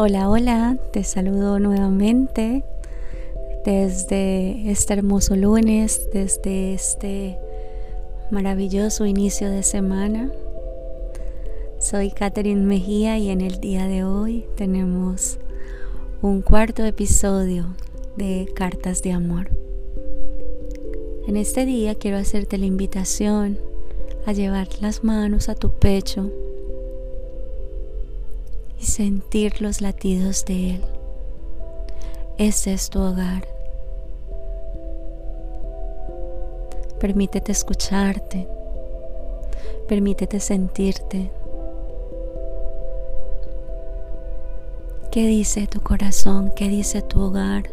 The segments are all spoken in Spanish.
Hola, hola, te saludo nuevamente desde este hermoso lunes, desde este maravilloso inicio de semana. Soy Catherine Mejía y en el día de hoy tenemos un cuarto episodio de Cartas de Amor. En este día quiero hacerte la invitación a llevar las manos a tu pecho sentir los latidos de Él. Ese es tu hogar. Permítete escucharte. Permítete sentirte. ¿Qué dice tu corazón? ¿Qué dice tu hogar?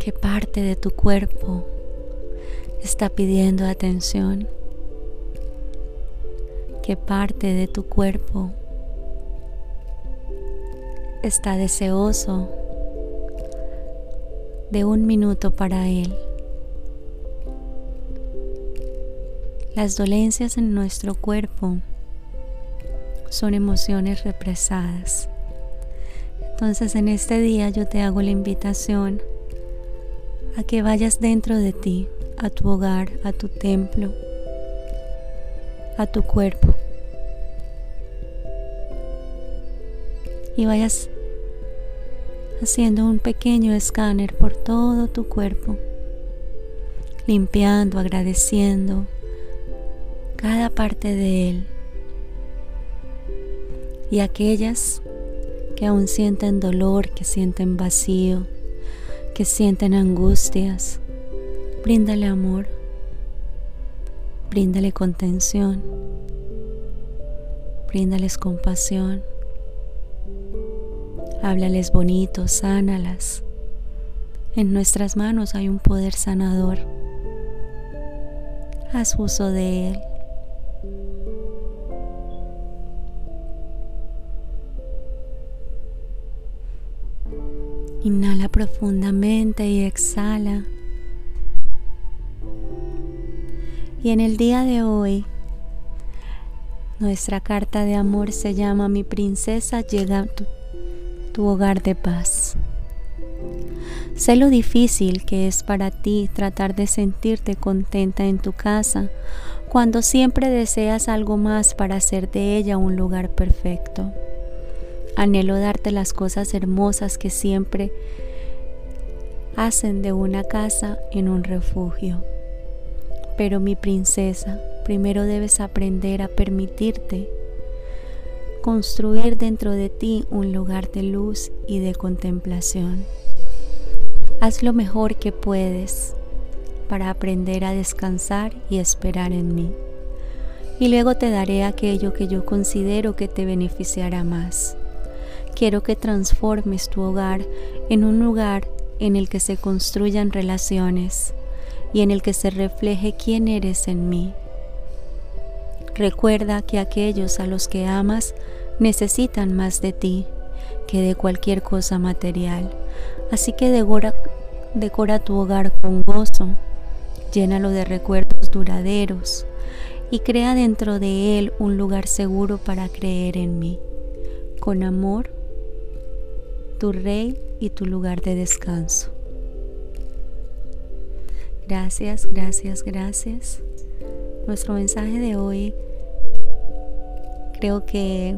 ¿Qué parte de tu cuerpo está pidiendo atención? Qué parte de tu cuerpo está deseoso de un minuto para Él. Las dolencias en nuestro cuerpo son emociones represadas. Entonces en este día yo te hago la invitación a que vayas dentro de ti, a tu hogar, a tu templo, a tu cuerpo. Y vayas haciendo un pequeño escáner por todo tu cuerpo, limpiando, agradeciendo cada parte de él y aquellas que aún sienten dolor, que sienten vacío, que sienten angustias, bríndale amor Bríndale contención, bríndales compasión, háblales bonito, sánalas. En nuestras manos hay un poder sanador. Haz uso de él. Inhala profundamente y exhala. Y en el día de hoy, nuestra carta de amor se llama Mi princesa llega a tu, hogar de paz. Sé lo difícil que es para ti tratar de sentirte contenta en tu casa cuando siempre deseas algo más para hacer de ella un lugar perfecto. Anhelo darte las cosas hermosas que siempre hacen de una casa en un refugio. Pero mi princesa, primero debes aprender a permitirte construir dentro de ti un lugar de luz y de contemplación. Haz lo mejor que puedes para aprender a descansar y esperar en mí. Y luego te daré aquello que yo considero que te beneficiará más. Quiero que transformes tu hogar en un lugar en el que se construyan relaciones y en el que se refleje quién eres en mí. Recuerda que aquellos a los que amas necesitan más de ti que de cualquier cosa material. Así que decora, decora tu hogar con gozo, llénalo de recuerdos duraderos y crea dentro de él un lugar seguro para creer en mí. Con amor, tu rey y tu lugar de descanso. Gracias, gracias, gracias. Nuestro mensaje de hoy creo que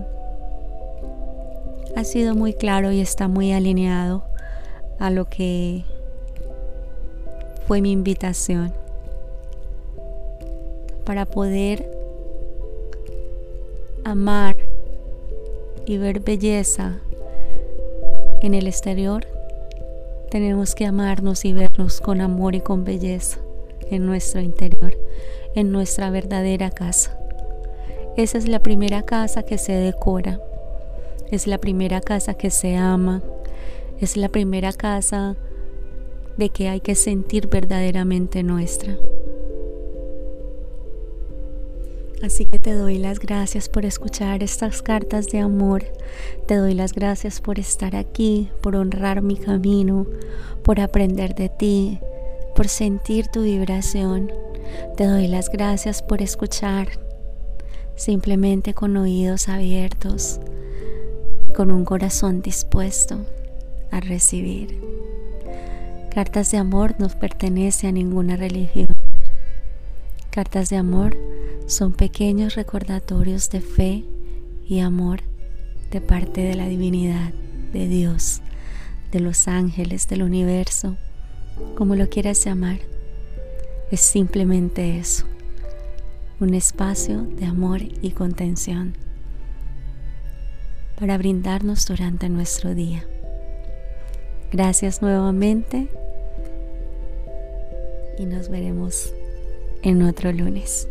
ha sido muy claro y está muy alineado a lo que fue mi invitación para poder amar y ver belleza en el exterior tenemos que amarnos y vernos con amor y con belleza en nuestro interior, en nuestra verdadera casa. Esa es la primera casa que se decora, es la primera casa que se ama, es la primera casa de que hay que sentir verdaderamente nuestra. Así que te doy las gracias por escuchar estas cartas de amor. Te doy las gracias por estar aquí, por honrar mi camino, por aprender de ti, por sentir tu vibración. Te doy las gracias por escuchar simplemente con oídos abiertos, con un corazón dispuesto a recibir. Cartas de amor no pertenece a ninguna religión. Cartas de amor son pequeños recordatorios de fe y amor de parte de la divinidad, de Dios, de los ángeles, del universo, como lo quieras llamar. Es simplemente eso, un espacio de amor y contención para brindarnos durante nuestro día. Gracias nuevamente y nos veremos en otro lunes.